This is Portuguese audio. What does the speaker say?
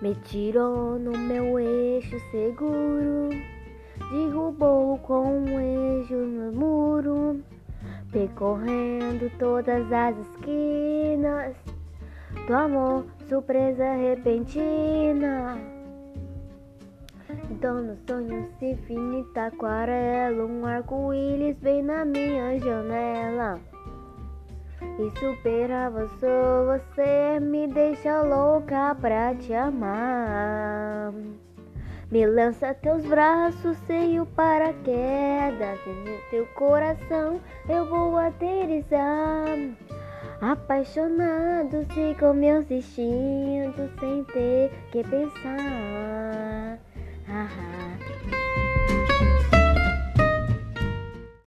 Me tirou no meu eixo seguro, derrubou com um eixo no muro, percorrendo todas as esquinas do amor, surpresa repentina. Então no sonho se infinita aquarela, um arco-íris vem na minha janela. E supera você, você me deixa louca pra te amar. Me lança teus braços sem o paraquedas E no teu coração eu vou aterrissar Apaixonado, sigo meus instintos sem ter que pensar.